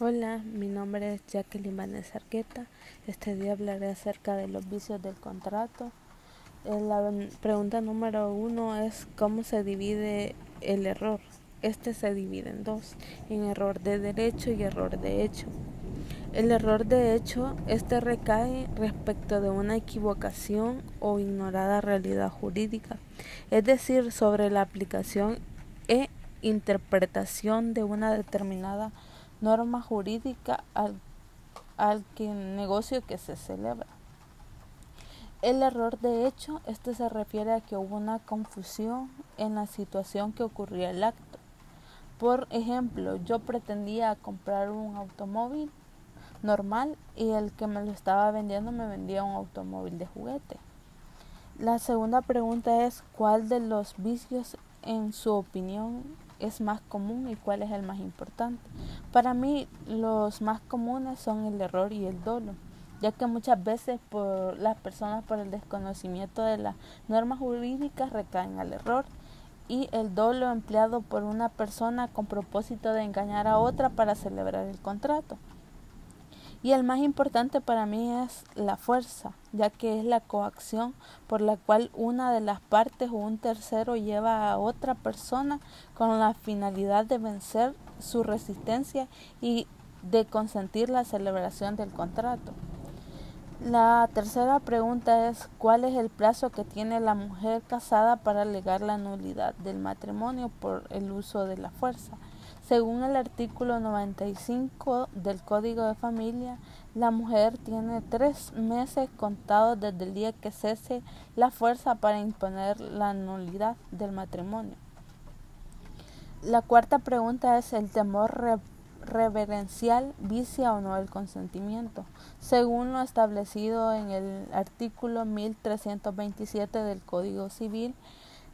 Hola, mi nombre es Jacqueline Vanessa Arqueta. Este día hablaré acerca de los vicios del contrato. Eh, la pregunta número uno es cómo se divide el error. Este se divide en dos, en error de derecho y error de hecho. El error de hecho, este recae respecto de una equivocación o ignorada realidad jurídica, es decir, sobre la aplicación e interpretación de una determinada norma jurídica al, al que negocio que se celebra. El error de hecho, este se refiere a que hubo una confusión en la situación que ocurría el acto. Por ejemplo, yo pretendía comprar un automóvil normal y el que me lo estaba vendiendo me vendía un automóvil de juguete. La segunda pregunta es cuál de los vicios en su opinión es más común y cuál es el más importante. Para mí los más comunes son el error y el dolo, ya que muchas veces por las personas por el desconocimiento de las normas jurídicas recaen al error y el dolo empleado por una persona con propósito de engañar a otra para celebrar el contrato. Y el más importante para mí es la fuerza, ya que es la coacción por la cual una de las partes o un tercero lleva a otra persona con la finalidad de vencer su resistencia y de consentir la celebración del contrato. La tercera pregunta es ¿cuál es el plazo que tiene la mujer casada para alegar la nulidad del matrimonio por el uso de la fuerza? Según el artículo 95 del Código de Familia, la mujer tiene tres meses contados desde el día que cese la fuerza para imponer la nulidad del matrimonio. La cuarta pregunta es el temor reverencial vicia o no el consentimiento. Según lo establecido en el artículo 1327 del Código Civil,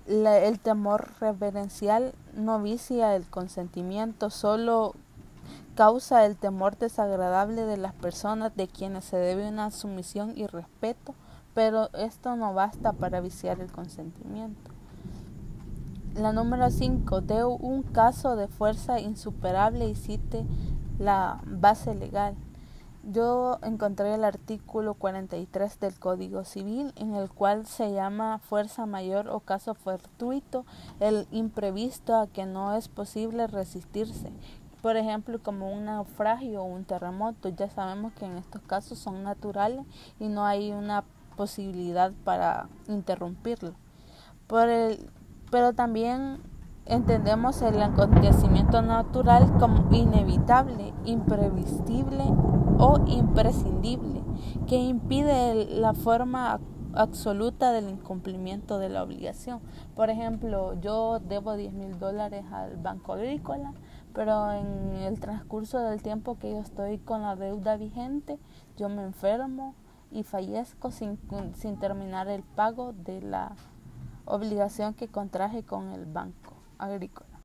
el temor reverencial no vicia el consentimiento, solo causa el temor desagradable de las personas de quienes se debe una sumisión y respeto, pero esto no basta para viciar el consentimiento. La número 5. De un caso de fuerza insuperable y cite la base legal. Yo encontré el artículo 43 del Código Civil en el cual se llama fuerza mayor o caso fortuito el imprevisto a que no es posible resistirse. Por ejemplo, como un naufragio o un terremoto, ya sabemos que en estos casos son naturales y no hay una posibilidad para interrumpirlo. Por el, pero también entendemos el acontecimiento natural como inevitable, imprevisible o imprescindible, que impide la forma absoluta del incumplimiento de la obligación. Por ejemplo, yo debo 10 mil dólares al Banco Agrícola, pero en el transcurso del tiempo que yo estoy con la deuda vigente, yo me enfermo y fallezco sin, sin terminar el pago de la obligación que contraje con el Banco അകടിക്കും